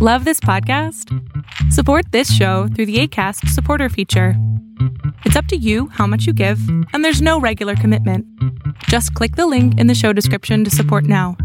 Love this podcast? Support this show through the ACAST supporter feature. It's up to you how much you give, and there's no regular commitment. Just click the link in the show description to support now.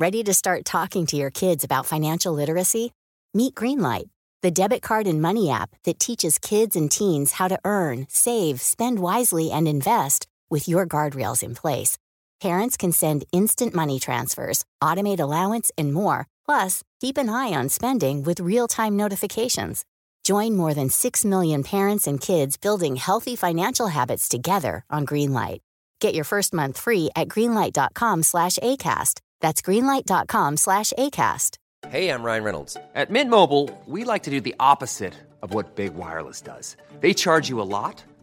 Ready to start talking to your kids about financial literacy? Meet Greenlight, the debit card and money app that teaches kids and teens how to earn, save, spend wisely, and invest with your guardrails in place. Parents can send instant money transfers, automate allowance, and more. Plus, keep an eye on spending with real time notifications. Join more than 6 million parents and kids building healthy financial habits together on Greenlight. Get your first month free at greenlight.com slash ACAST. That's greenlight.com slash ACAST. Hey, I'm Ryan Reynolds. At Mint Mobile, we like to do the opposite of what Big Wireless does. They charge you a lot,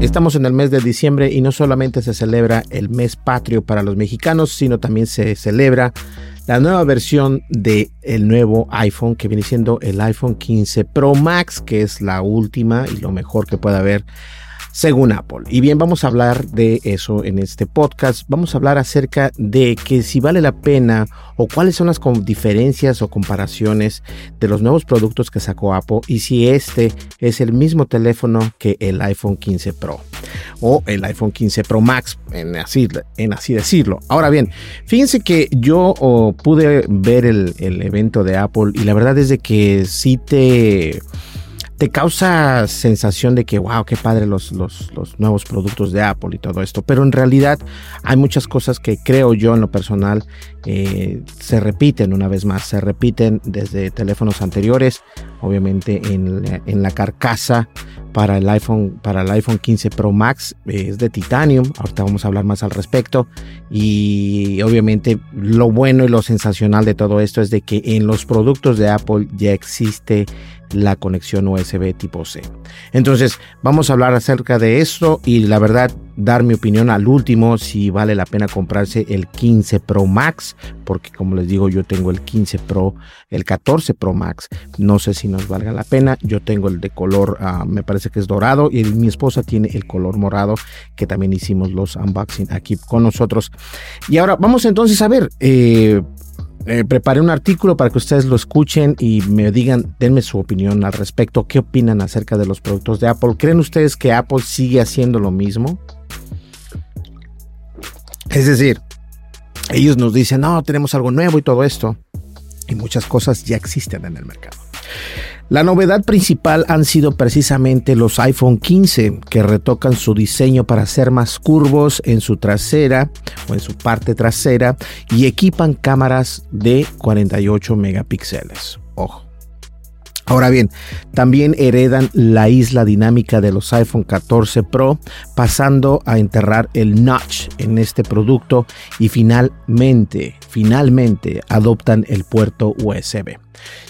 Estamos en el mes de diciembre y no solamente se celebra el mes patrio para los mexicanos, sino también se celebra la nueva versión del el nuevo iPhone que viene siendo el iPhone 15 Pro Max, que es la última y lo mejor que puede haber según Apple. Y bien, vamos a hablar de eso en este podcast. Vamos a hablar acerca de que si vale la pena o cuáles son las diferencias o comparaciones de los nuevos productos que sacó Apple y si este es el mismo teléfono que el iPhone 15 Pro o el iPhone 15 Pro Max, en así, en así decirlo. Ahora bien, fíjense que yo pude ver el, el evento de Apple y la verdad es de que sí te te causa sensación de que, wow, qué padre los, los, nuevos productos de Apple y todo esto. Pero en realidad hay muchas cosas que creo yo en lo personal eh, se repiten una vez más. Se repiten desde teléfonos anteriores, obviamente en, en la carcasa para el iPhone, para el iPhone 15 Pro Max es de titanium. Ahorita vamos a hablar más al respecto. Y obviamente lo bueno y lo sensacional de todo esto es de que en los productos de Apple ya existe la conexión USB tipo C. Entonces, vamos a hablar acerca de esto y la verdad dar mi opinión al último si vale la pena comprarse el 15 Pro Max, porque como les digo yo tengo el 15 Pro, el 14 Pro Max, no sé si nos valga la pena, yo tengo el de color, uh, me parece que es dorado y mi esposa tiene el color morado que también hicimos los unboxing aquí con nosotros. Y ahora vamos entonces a ver, eh, eh, preparé un artículo para que ustedes lo escuchen y me digan, denme su opinión al respecto. ¿Qué opinan acerca de los productos de Apple? ¿Creen ustedes que Apple sigue haciendo lo mismo? Es decir, ellos nos dicen, no, tenemos algo nuevo y todo esto. Y muchas cosas ya existen en el mercado. La novedad principal han sido precisamente los iPhone 15 que retocan su diseño para ser más curvos en su trasera o en su parte trasera y equipan cámaras de 48 megapíxeles. Ojo. Ahora bien, también heredan la isla dinámica de los iPhone 14 Pro, pasando a enterrar el notch en este producto y finalmente, finalmente adoptan el puerto USB.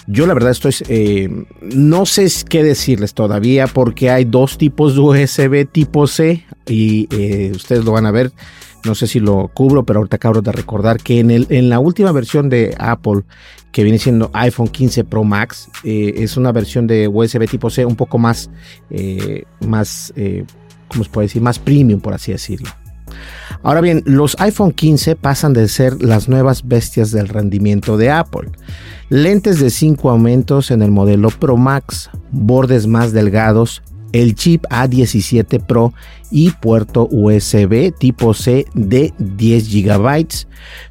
Yo la verdad estoy, eh, no sé qué decirles todavía porque hay dos tipos de USB tipo C y eh, ustedes lo van a ver. No sé si lo cubro, pero ahorita acabo de recordar que en, el, en la última versión de Apple que viene siendo iPhone 15 Pro Max. Eh, es una versión de USB tipo C un poco más, eh, más, eh, ¿cómo se puede decir? Más premium, por así decirlo. Ahora bien, los iPhone 15 pasan de ser las nuevas bestias del rendimiento de Apple. Lentes de 5 aumentos en el modelo Pro Max, bordes más delgados, el chip A17 Pro y puerto USB tipo C de 10 GB.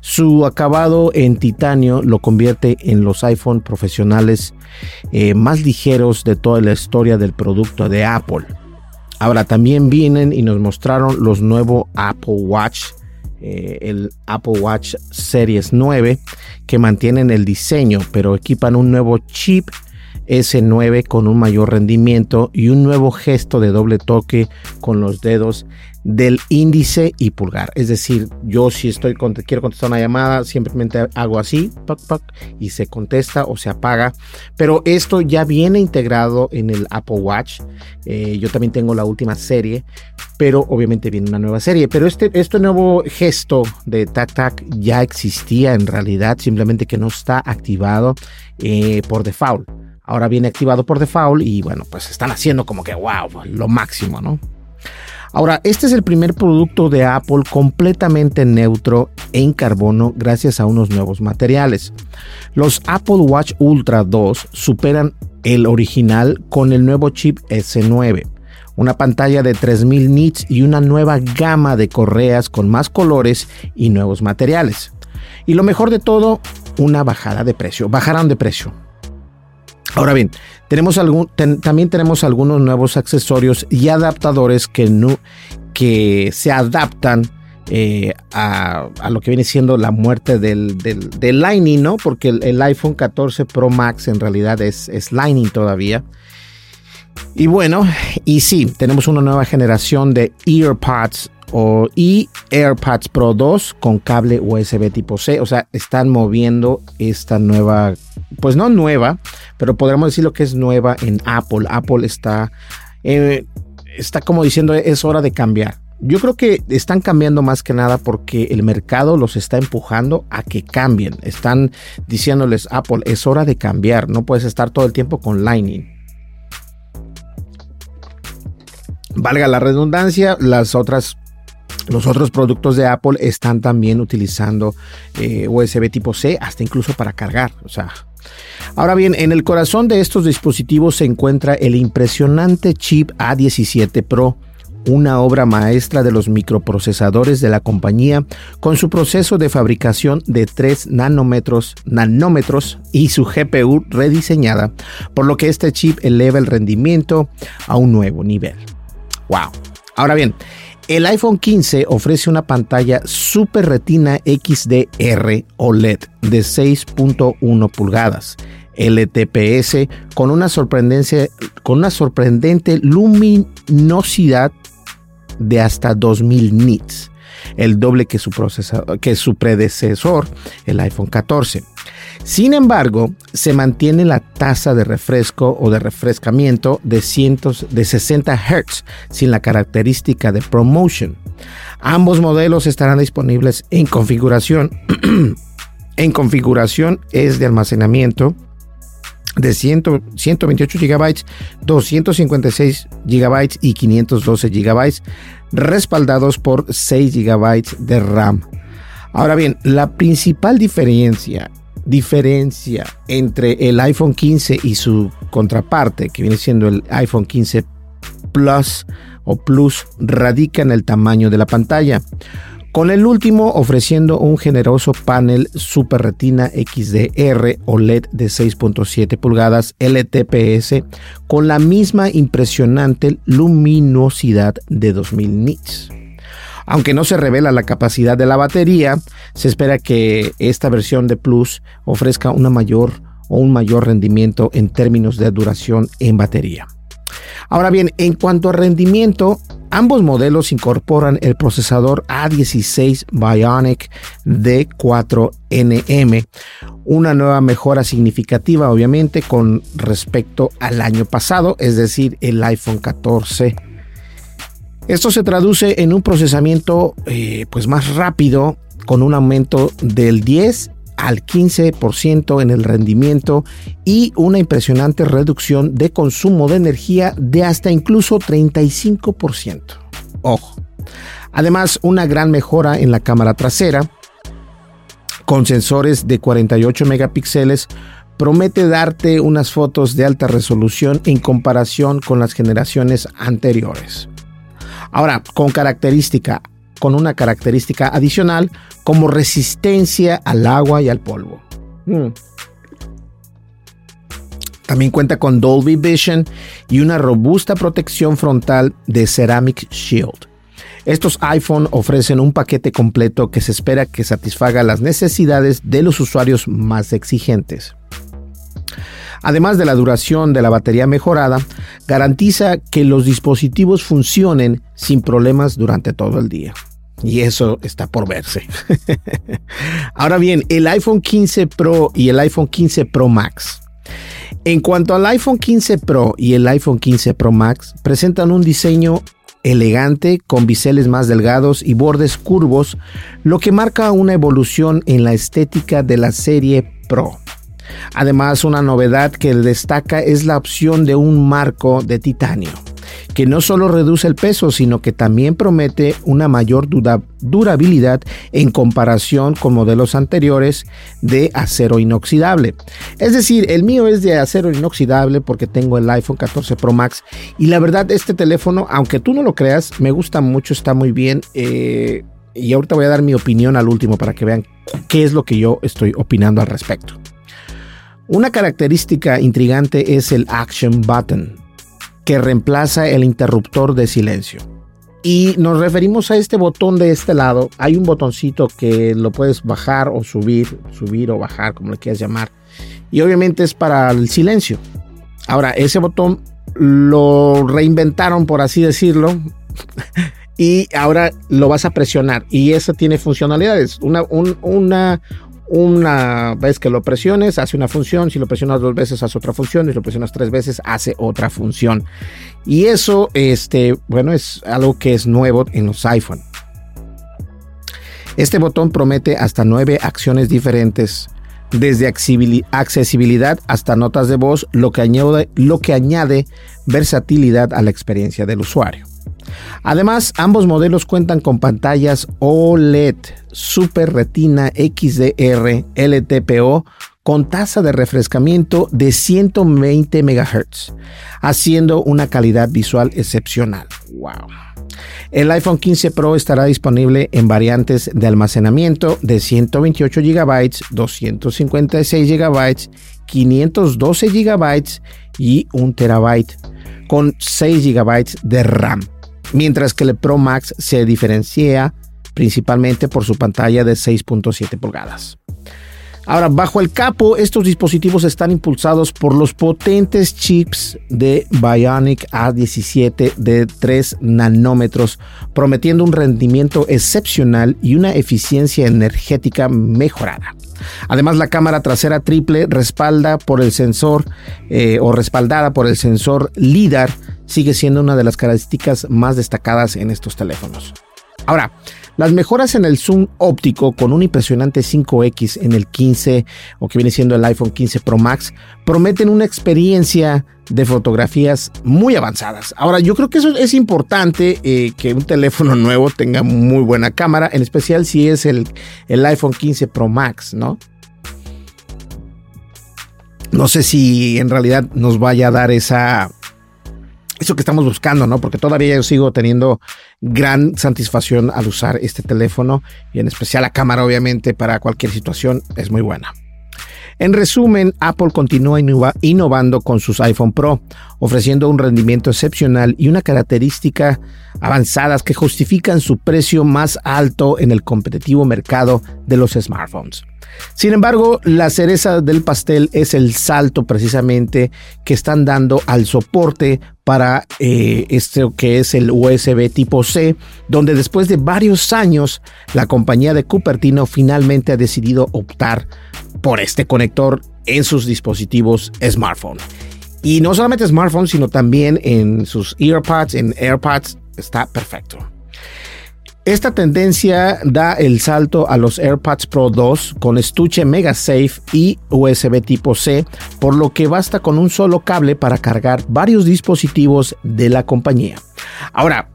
Su acabado en titanio lo convierte en los iPhone profesionales eh, más ligeros de toda la historia del producto de Apple. Ahora también vienen y nos mostraron los nuevos Apple Watch eh, el Apple Watch Series 9 que mantienen el diseño pero equipan un nuevo chip S9 con un mayor rendimiento y un nuevo gesto de doble toque con los dedos del índice y pulgar. Es decir, yo si estoy quiero contestar una llamada, simplemente hago así y se contesta o se apaga. Pero esto ya viene integrado en el Apple Watch. Eh, yo también tengo la última serie, pero obviamente viene una nueva serie. Pero este, este nuevo gesto de tac tac ya existía en realidad, simplemente que no está activado eh, por default. Ahora viene activado por default y bueno, pues están haciendo como que wow, lo máximo, ¿no? Ahora, este es el primer producto de Apple completamente neutro en carbono gracias a unos nuevos materiales. Los Apple Watch Ultra 2 superan el original con el nuevo chip S9, una pantalla de 3000 nits y una nueva gama de correas con más colores y nuevos materiales. Y lo mejor de todo, una bajada de precio. Bajarán de precio. Ahora bien, también tenemos algunos nuevos accesorios y adaptadores que se adaptan eh, a, lo que viene siendo la muerte del, del, Lightning, ¿no? Porque el, iPhone 14 Pro Max en realidad es, es Lightning todavía. Y bueno, y sí, tenemos una nueva generación de EarPods o, y AirPods Pro 2 con cable USB tipo C. O sea, están moviendo esta nueva, pues no nueva, pero podríamos decir lo que es nueva en Apple. Apple está, eh, está como diciendo es hora de cambiar. Yo creo que están cambiando más que nada porque el mercado los está empujando a que cambien. Están diciéndoles, Apple, es hora de cambiar. No puedes estar todo el tiempo con Lightning. Valga la redundancia, las otras los otros productos de Apple están también utilizando eh, USB tipo C, hasta incluso para cargar. O sea, ahora bien, en el corazón de estos dispositivos se encuentra el impresionante chip A17 Pro una obra maestra de los microprocesadores de la compañía con su proceso de fabricación de 3 nanómetros, nanómetros y su GPU rediseñada, por lo que este chip eleva el rendimiento a un nuevo nivel. Wow. Ahora bien, el iPhone 15 ofrece una pantalla Super Retina XDR OLED de 6.1 pulgadas. LTPS con una, con una sorprendente luminosidad de hasta 2000 nits el doble que su, que su predecesor, el iPhone 14. Sin embargo, se mantiene la tasa de refresco o de refrescamiento de, cientos, de 60 Hz sin la característica de ProMotion. Ambos modelos estarán disponibles en configuración. en configuración es de almacenamiento de 128 GB, 256 GB y 512 GB, respaldados por 6 GB de RAM. Ahora bien, la principal diferencia, diferencia entre el iPhone 15 y su contraparte, que viene siendo el iPhone 15 Plus o Plus, radica en el tamaño de la pantalla con el último ofreciendo un generoso panel Super Retina XDR OLED de 6.7 pulgadas LTPS con la misma impresionante luminosidad de 2000 nits. Aunque no se revela la capacidad de la batería, se espera que esta versión de Plus ofrezca una mayor o un mayor rendimiento en términos de duración en batería. Ahora bien, en cuanto a rendimiento, ambos modelos incorporan el procesador A16 Bionic D4NM, una nueva mejora significativa obviamente con respecto al año pasado, es decir, el iPhone 14. Esto se traduce en un procesamiento eh, pues más rápido con un aumento del 10 al 15% en el rendimiento y una impresionante reducción de consumo de energía de hasta incluso 35%. Ojo. Además, una gran mejora en la cámara trasera con sensores de 48 megapíxeles promete darte unas fotos de alta resolución en comparación con las generaciones anteriores. Ahora, con característica con una característica adicional como resistencia al agua y al polvo. Hmm. También cuenta con Dolby Vision y una robusta protección frontal de Ceramic Shield. Estos iPhone ofrecen un paquete completo que se espera que satisfaga las necesidades de los usuarios más exigentes. Además de la duración de la batería mejorada, garantiza que los dispositivos funcionen sin problemas durante todo el día. Y eso está por verse. Ahora bien, el iPhone 15 Pro y el iPhone 15 Pro Max. En cuanto al iPhone 15 Pro y el iPhone 15 Pro Max, presentan un diseño elegante con biseles más delgados y bordes curvos, lo que marca una evolución en la estética de la serie Pro. Además, una novedad que destaca es la opción de un marco de titanio que no solo reduce el peso, sino que también promete una mayor durabilidad en comparación con modelos anteriores de acero inoxidable. Es decir, el mío es de acero inoxidable porque tengo el iPhone 14 Pro Max y la verdad este teléfono, aunque tú no lo creas, me gusta mucho, está muy bien. Eh, y ahorita voy a dar mi opinión al último para que vean qué es lo que yo estoy opinando al respecto. Una característica intrigante es el Action Button que reemplaza el interruptor de silencio. Y nos referimos a este botón de este lado. Hay un botoncito que lo puedes bajar o subir, subir o bajar, como le quieras llamar. Y obviamente es para el silencio. Ahora, ese botón lo reinventaron, por así decirlo. y ahora lo vas a presionar. Y eso tiene funcionalidades. Una, una, una vez que lo presiones, hace una función. Si lo presionas dos veces, hace otra función. Si lo presionas tres veces, hace otra función. Y eso, este, bueno, es algo que es nuevo en los iPhone. Este botón promete hasta nueve acciones diferentes, desde accesibilidad hasta notas de voz, lo que añade, lo que añade versatilidad a la experiencia del usuario. Además, ambos modelos cuentan con pantallas OLED Super Retina XDR LTPO con tasa de refrescamiento de 120 MHz, haciendo una calidad visual excepcional. Wow. El iPhone 15 Pro estará disponible en variantes de almacenamiento de 128 GB, 256 GB, 512 GB y 1 TB con 6 GB de RAM mientras que el Pro Max se diferencia principalmente por su pantalla de 6.7 pulgadas. Ahora, bajo el capo, estos dispositivos están impulsados por los potentes chips de Bionic A17 de 3 nanómetros, prometiendo un rendimiento excepcional y una eficiencia energética mejorada. Además, la cámara trasera triple respalda por el sensor eh, o respaldada por el sensor LIDAR sigue siendo una de las características más destacadas en estos teléfonos. Ahora, las mejoras en el zoom óptico con un impresionante 5X en el 15 o que viene siendo el iPhone 15 Pro Max prometen una experiencia de fotografías muy avanzadas. Ahora, yo creo que eso es importante eh, que un teléfono nuevo tenga muy buena cámara, en especial si es el, el iPhone 15 Pro Max, ¿no? No sé si en realidad nos vaya a dar esa eso que estamos buscando, ¿no? Porque todavía yo sigo teniendo gran satisfacción al usar este teléfono y en especial la cámara, obviamente, para cualquier situación es muy buena. En resumen, Apple continúa innovando con sus iPhone Pro, ofreciendo un rendimiento excepcional y una característica avanzadas que justifican su precio más alto en el competitivo mercado de los smartphones. Sin embargo, la cereza del pastel es el salto precisamente que están dando al soporte para eh, este que es el USB tipo C, donde después de varios años la compañía de Cupertino finalmente ha decidido optar por este conector en sus dispositivos smartphone. Y no solamente smartphone, sino también en sus earpods, en AirPods, está perfecto. Esta tendencia da el salto a los AirPods Pro 2 con estuche MegaSafe y USB tipo C, por lo que basta con un solo cable para cargar varios dispositivos de la compañía. Ahora,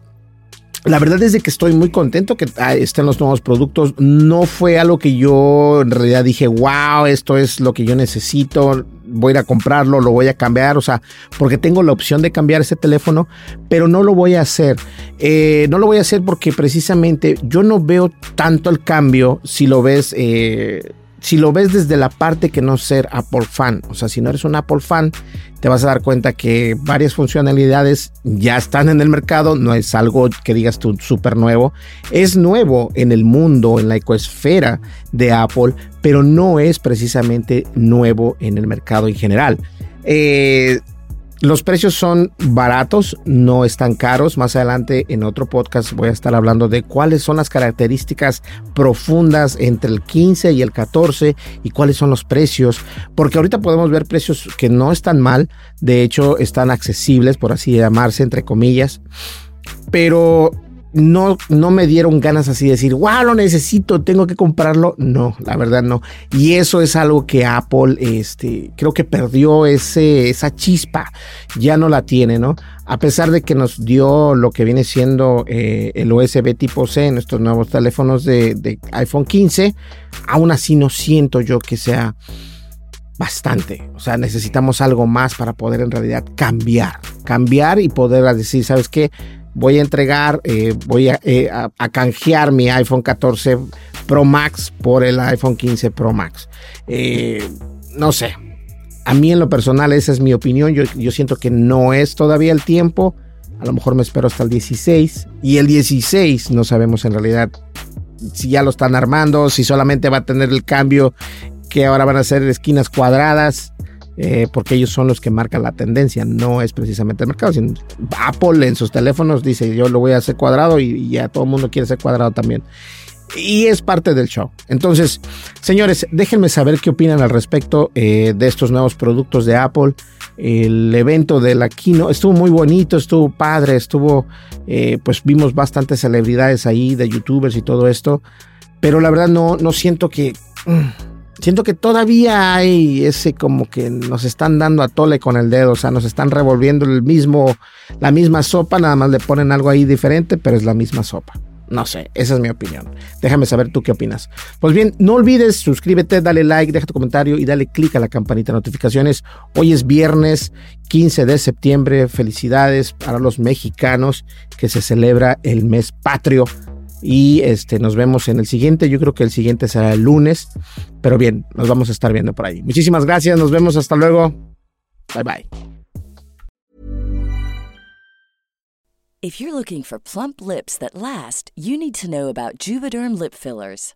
la verdad es de que estoy muy contento que ah, estén los nuevos productos. No fue algo que yo en realidad dije, wow, esto es lo que yo necesito voy a ir a comprarlo, lo voy a cambiar, o sea, porque tengo la opción de cambiar ese teléfono, pero no lo voy a hacer. Eh, no lo voy a hacer porque precisamente yo no veo tanto el cambio si lo ves. Eh, si lo ves desde la parte que no ser Apple fan, o sea, si no eres un Apple fan, te vas a dar cuenta que varias funcionalidades ya están en el mercado, no es algo que digas tú súper nuevo, es nuevo en el mundo, en la ecosfera de Apple, pero no es precisamente nuevo en el mercado en general. Eh, los precios son baratos, no están caros. Más adelante en otro podcast voy a estar hablando de cuáles son las características profundas entre el 15 y el 14 y cuáles son los precios. Porque ahorita podemos ver precios que no están mal, de hecho están accesibles, por así llamarse, entre comillas. Pero no, no me dieron ganas así de decir, wow, lo necesito, tengo que comprarlo. No, la verdad no. Y eso es algo que Apple, este, creo que perdió ese, esa chispa, ya no la tiene, ¿no? A pesar de que nos dio lo que viene siendo eh, el USB tipo C en nuestros nuevos teléfonos de, de iPhone 15, aún así no siento yo que sea bastante. O sea, necesitamos algo más para poder en realidad cambiar. Cambiar y poder decir, ¿sabes qué? Voy a entregar, eh, voy eh, a, a, canjear mi iPhone 14 Pro Max por el iPhone 15 Pro Max. Eh, no sé, a mí en lo personal esa es mi opinión, yo, yo siento que no es todavía el tiempo, a lo mejor me espero hasta el 16 y el 16 no sabemos en realidad si ya lo están armando, si solamente va a tener el cambio que ahora van a ser esquinas cuadradas. Eh, porque ellos son los que marcan la tendencia, no es precisamente el mercado. Sino Apple en sus teléfonos dice yo lo voy a hacer cuadrado y, ya todo el mundo quiere ser cuadrado también. Y es parte del show. Entonces, señores, déjenme saber qué opinan al respecto eh, de estos nuevos productos de Apple. El evento de la Kino estuvo muy bonito, estuvo padre, estuvo, eh, pues vimos bastantes celebridades ahí de youtubers y todo esto. Pero la verdad no, no siento que... Mm, siento que todavía hay ese como que nos están dando a tole con el dedo, o sea, nos están revolviendo el mismo, la misma sopa, nada más le ponen algo ahí diferente, pero es la misma sopa. No sé, esa es mi opinión. Déjame saber tú qué opinas. Pues bien, no olvides, suscríbete, dale like, deja tu comentario y dale click a la campanita de notificaciones. Hoy es viernes 15 de septiembre. Felicidades para los mexicanos que se celebra el mes patrio y este, nos vemos en el siguiente. Yo creo que el siguiente será el lunes. Pero bien, nos vamos a estar viendo por ahí. Muchísimas gracias. Nos vemos hasta luego. Bye bye. If you're looking for plump lips that last, you need to know about Juvederm lip fillers.